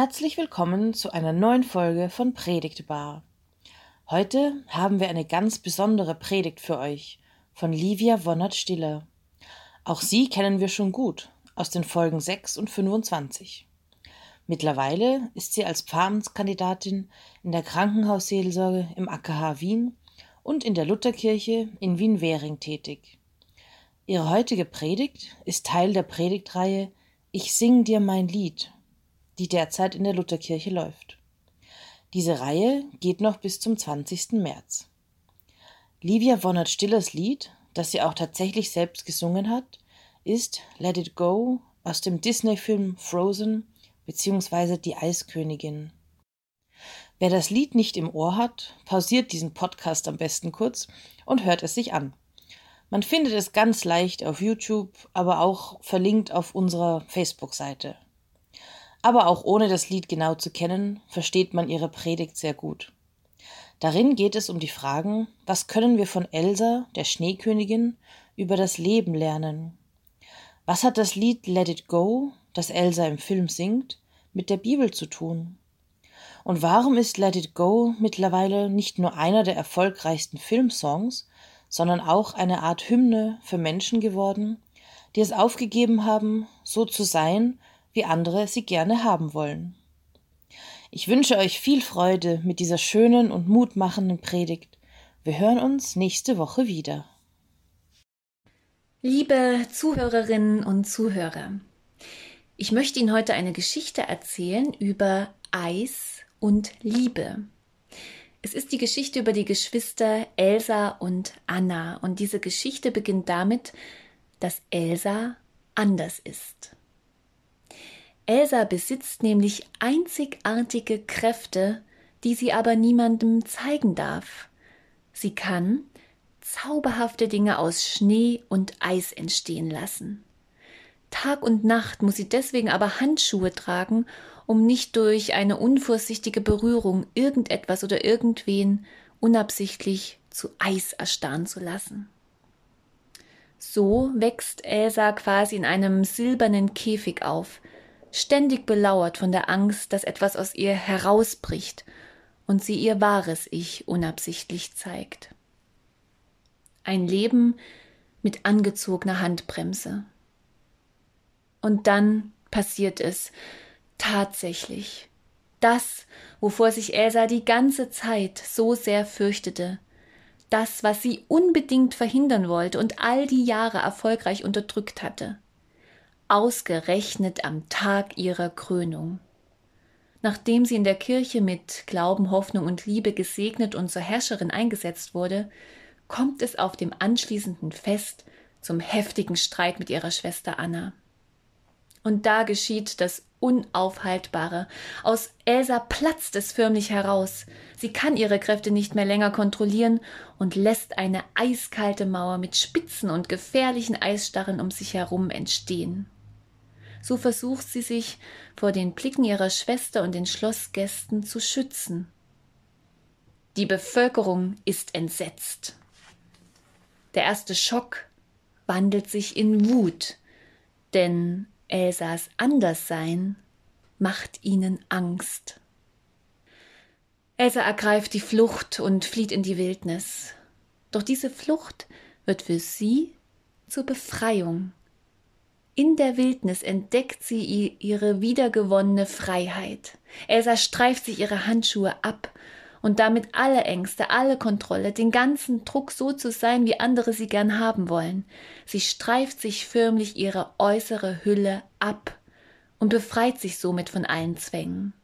Herzlich willkommen zu einer neuen Folge von Predigtbar. Heute haben wir eine ganz besondere Predigt für euch von Livia Wonnert-Stiller. Auch sie kennen wir schon gut aus den Folgen 6 und 25. Mittlerweile ist sie als Pfarramtskandidatin in der Krankenhausseelsorge im AKH Wien und in der Lutherkirche in Wien-Währing tätig. Ihre heutige Predigt ist Teil der Predigtreihe Ich sing dir mein Lied die derzeit in der Lutherkirche läuft. Diese Reihe geht noch bis zum 20. März. Livia Wonnert Stillers Lied, das sie auch tatsächlich selbst gesungen hat, ist Let It Go aus dem Disney-Film Frozen bzw. Die Eiskönigin. Wer das Lied nicht im Ohr hat, pausiert diesen Podcast am besten kurz und hört es sich an. Man findet es ganz leicht auf YouTube, aber auch verlinkt auf unserer Facebook-Seite. Aber auch ohne das Lied genau zu kennen, versteht man ihre Predigt sehr gut. Darin geht es um die Fragen, was können wir von Elsa, der Schneekönigin, über das Leben lernen? Was hat das Lied Let It Go, das Elsa im Film singt, mit der Bibel zu tun? Und warum ist Let It Go mittlerweile nicht nur einer der erfolgreichsten Filmsongs, sondern auch eine Art Hymne für Menschen geworden, die es aufgegeben haben, so zu sein, wie andere sie gerne haben wollen. Ich wünsche euch viel Freude mit dieser schönen und mutmachenden Predigt. Wir hören uns nächste Woche wieder. Liebe Zuhörerinnen und Zuhörer, ich möchte Ihnen heute eine Geschichte erzählen über Eis und Liebe. Es ist die Geschichte über die Geschwister Elsa und Anna und diese Geschichte beginnt damit, dass Elsa anders ist. Elsa besitzt nämlich einzigartige Kräfte, die sie aber niemandem zeigen darf. Sie kann zauberhafte Dinge aus Schnee und Eis entstehen lassen. Tag und Nacht muss sie deswegen aber Handschuhe tragen, um nicht durch eine unvorsichtige Berührung irgendetwas oder irgendwen unabsichtlich zu Eis erstarren zu lassen. So wächst Elsa quasi in einem silbernen Käfig auf, ständig belauert von der Angst, dass etwas aus ihr herausbricht und sie ihr wahres Ich unabsichtlich zeigt. Ein Leben mit angezogener Handbremse. Und dann passiert es tatsächlich. Das, wovor sich Elsa die ganze Zeit so sehr fürchtete, das, was sie unbedingt verhindern wollte und all die Jahre erfolgreich unterdrückt hatte ausgerechnet am Tag ihrer Krönung. Nachdem sie in der Kirche mit Glauben, Hoffnung und Liebe gesegnet und zur Herrscherin eingesetzt wurde, kommt es auf dem anschließenden Fest zum heftigen Streit mit ihrer Schwester Anna. Und da geschieht das Unaufhaltbare. Aus Elsa platzt es förmlich heraus. Sie kann ihre Kräfte nicht mehr länger kontrollieren und lässt eine eiskalte Mauer mit spitzen und gefährlichen Eisstarren um sich herum entstehen so versucht sie sich vor den Blicken ihrer Schwester und den Schlossgästen zu schützen. Die Bevölkerung ist entsetzt. Der erste Schock wandelt sich in Wut, denn Elsas Anderssein macht ihnen Angst. Elsa ergreift die Flucht und flieht in die Wildnis. Doch diese Flucht wird für sie zur Befreiung. In der Wildnis entdeckt sie ihre wiedergewonnene Freiheit. Elsa streift sich ihre Handschuhe ab und damit alle Ängste, alle Kontrolle, den ganzen Druck so zu sein, wie andere sie gern haben wollen. Sie streift sich förmlich ihre äußere Hülle ab und befreit sich somit von allen Zwängen.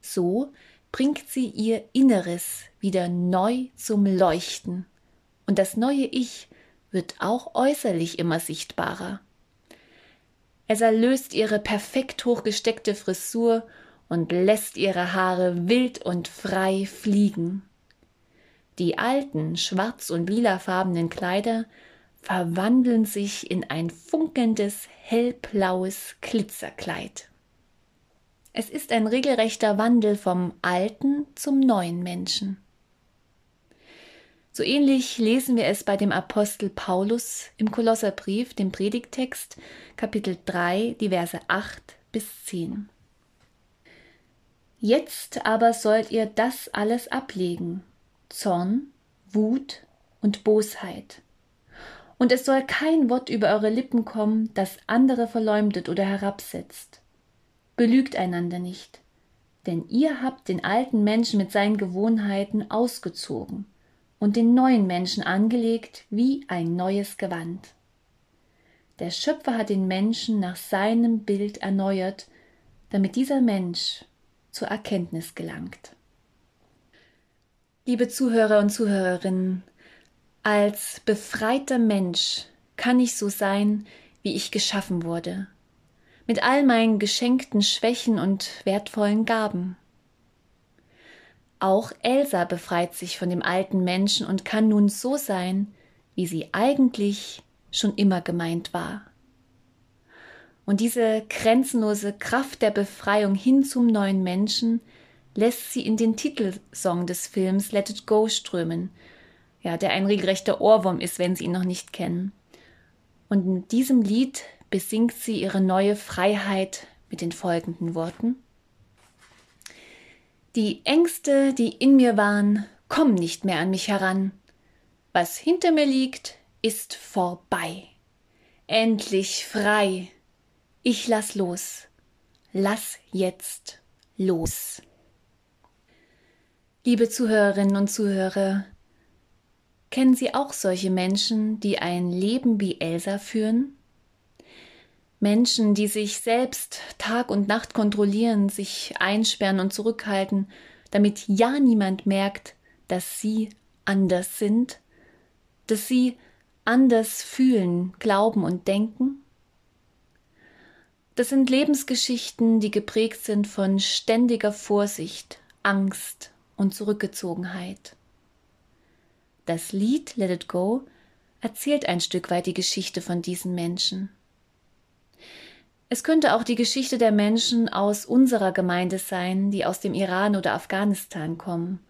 So bringt sie ihr Inneres wieder neu zum Leuchten, und das neue Ich wird auch äußerlich immer sichtbarer. Es erlöst ihre perfekt hochgesteckte Frisur und lässt ihre Haare wild und frei fliegen. Die alten schwarz- und lilafarbenen Kleider verwandeln sich in ein funkelndes hellblaues Glitzerkleid. Es ist ein regelrechter Wandel vom alten zum neuen Menschen. So ähnlich lesen wir es bei dem Apostel Paulus im Kolosserbrief, dem Predigtext, Kapitel 3, die Verse 8 bis 10. Jetzt aber sollt ihr das alles ablegen, Zorn, Wut und Bosheit. Und es soll kein Wort über eure Lippen kommen, das andere verleumdet oder herabsetzt. Belügt einander nicht, denn ihr habt den alten Menschen mit seinen Gewohnheiten ausgezogen und den neuen Menschen angelegt wie ein neues Gewand. Der Schöpfer hat den Menschen nach seinem Bild erneuert, damit dieser Mensch zur Erkenntnis gelangt. Liebe Zuhörer und Zuhörerinnen, als befreiter Mensch kann ich so sein, wie ich geschaffen wurde, mit all meinen geschenkten Schwächen und wertvollen Gaben. Auch Elsa befreit sich von dem alten Menschen und kann nun so sein, wie sie eigentlich schon immer gemeint war. Und diese grenzenlose Kraft der Befreiung hin zum neuen Menschen lässt sie in den Titelsong des Films Let It Go strömen, ja, der ein regelrechter Ohrwurm ist, wenn Sie ihn noch nicht kennen. Und in diesem Lied besingt sie ihre neue Freiheit mit den folgenden Worten. Die Ängste, die in mir waren, kommen nicht mehr an mich heran. Was hinter mir liegt, ist vorbei. Endlich frei. Ich lass los. Lass jetzt los. Liebe Zuhörerinnen und Zuhörer, kennen Sie auch solche Menschen, die ein Leben wie Elsa führen? Menschen, die sich selbst Tag und Nacht kontrollieren, sich einsperren und zurückhalten, damit ja niemand merkt, dass sie anders sind, dass sie anders fühlen, glauben und denken? Das sind Lebensgeschichten, die geprägt sind von ständiger Vorsicht, Angst und Zurückgezogenheit. Das Lied Let It Go erzählt ein Stück weit die Geschichte von diesen Menschen. Es könnte auch die Geschichte der Menschen aus unserer Gemeinde sein, die aus dem Iran oder Afghanistan kommen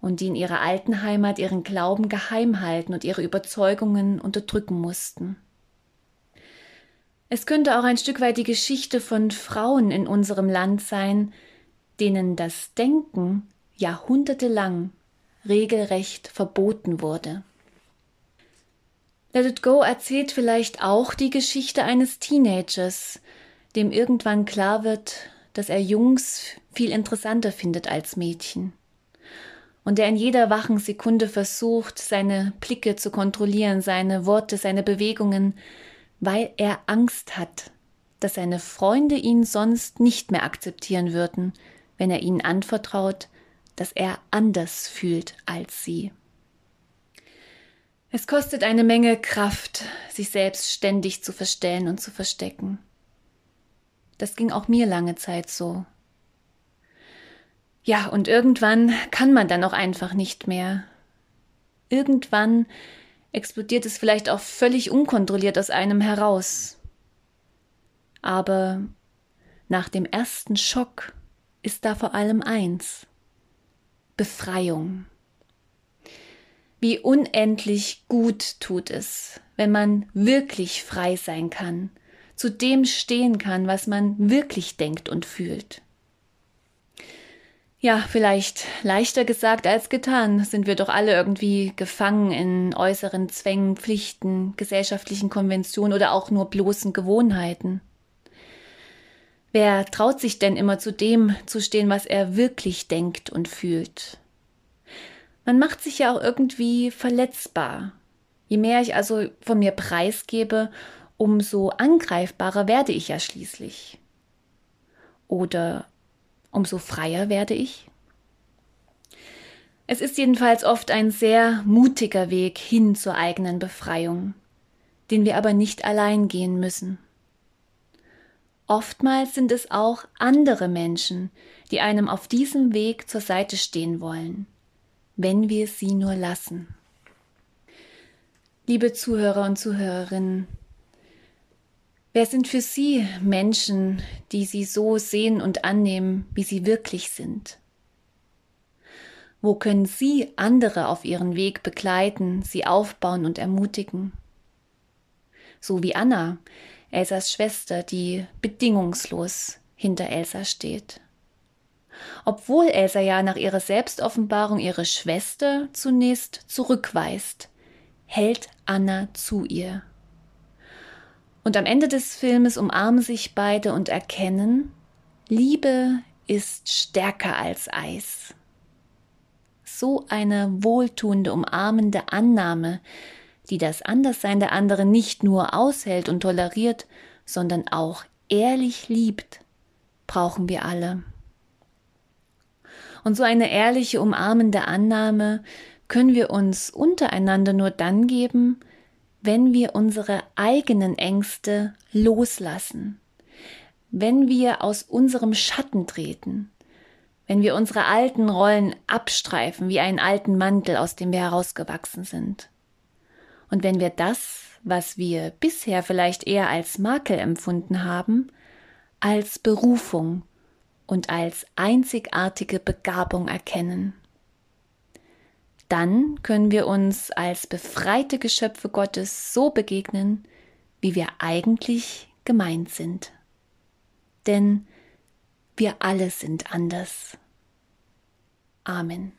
und die in ihrer alten Heimat ihren Glauben geheim halten und ihre Überzeugungen unterdrücken mussten. Es könnte auch ein Stück weit die Geschichte von Frauen in unserem Land sein, denen das Denken jahrhundertelang regelrecht verboten wurde. Let It Go erzählt vielleicht auch die Geschichte eines Teenagers, dem irgendwann klar wird, dass er Jungs viel interessanter findet als Mädchen und der in jeder wachen Sekunde versucht, seine Blicke zu kontrollieren, seine Worte, seine Bewegungen, weil er Angst hat, dass seine Freunde ihn sonst nicht mehr akzeptieren würden, wenn er ihnen anvertraut, dass er anders fühlt als sie. Es kostet eine Menge Kraft, sich selbst ständig zu verstellen und zu verstecken. Das ging auch mir lange Zeit so. Ja, und irgendwann kann man dann auch einfach nicht mehr. Irgendwann explodiert es vielleicht auch völlig unkontrolliert aus einem heraus. Aber nach dem ersten Schock ist da vor allem eins Befreiung. Wie unendlich gut tut es, wenn man wirklich frei sein kann, zu dem stehen kann, was man wirklich denkt und fühlt. Ja, vielleicht leichter gesagt als getan, sind wir doch alle irgendwie gefangen in äußeren Zwängen, Pflichten, gesellschaftlichen Konventionen oder auch nur bloßen Gewohnheiten. Wer traut sich denn immer zu dem zu stehen, was er wirklich denkt und fühlt? Man macht sich ja auch irgendwie verletzbar. Je mehr ich also von mir preisgebe, umso angreifbarer werde ich ja schließlich. Oder umso freier werde ich. Es ist jedenfalls oft ein sehr mutiger Weg hin zur eigenen Befreiung, den wir aber nicht allein gehen müssen. Oftmals sind es auch andere Menschen, die einem auf diesem Weg zur Seite stehen wollen, wenn wir sie nur lassen. Liebe Zuhörer und Zuhörerinnen, wer sind für Sie Menschen, die Sie so sehen und annehmen, wie sie wirklich sind? Wo können Sie andere auf ihren Weg begleiten, sie aufbauen und ermutigen? So wie Anna, Elsas Schwester, die bedingungslos hinter Elsa steht. obwohl Elsa ja nach ihrer Selbstoffenbarung ihre Schwester zunächst zurückweist, hält Anna zu ihr. Und am Ende des Filmes umarmen sich beide und erkennen, Liebe ist stärker als Eis. So eine wohltuende, umarmende Annahme, die das Anderssein der anderen nicht nur aushält und toleriert, sondern auch ehrlich liebt, brauchen wir alle. Und so eine ehrliche, umarmende Annahme können wir uns untereinander nur dann geben, wenn wir unsere eigenen Ängste loslassen, wenn wir aus unserem Schatten treten, wenn wir unsere alten Rollen abstreifen wie einen alten Mantel, aus dem wir herausgewachsen sind. Und wenn wir das, was wir bisher vielleicht eher als Makel empfunden haben, als Berufung und als einzigartige Begabung erkennen. Dann können wir uns als befreite Geschöpfe Gottes so begegnen, wie wir eigentlich gemeint sind. Denn wir alle sind anders. Amen.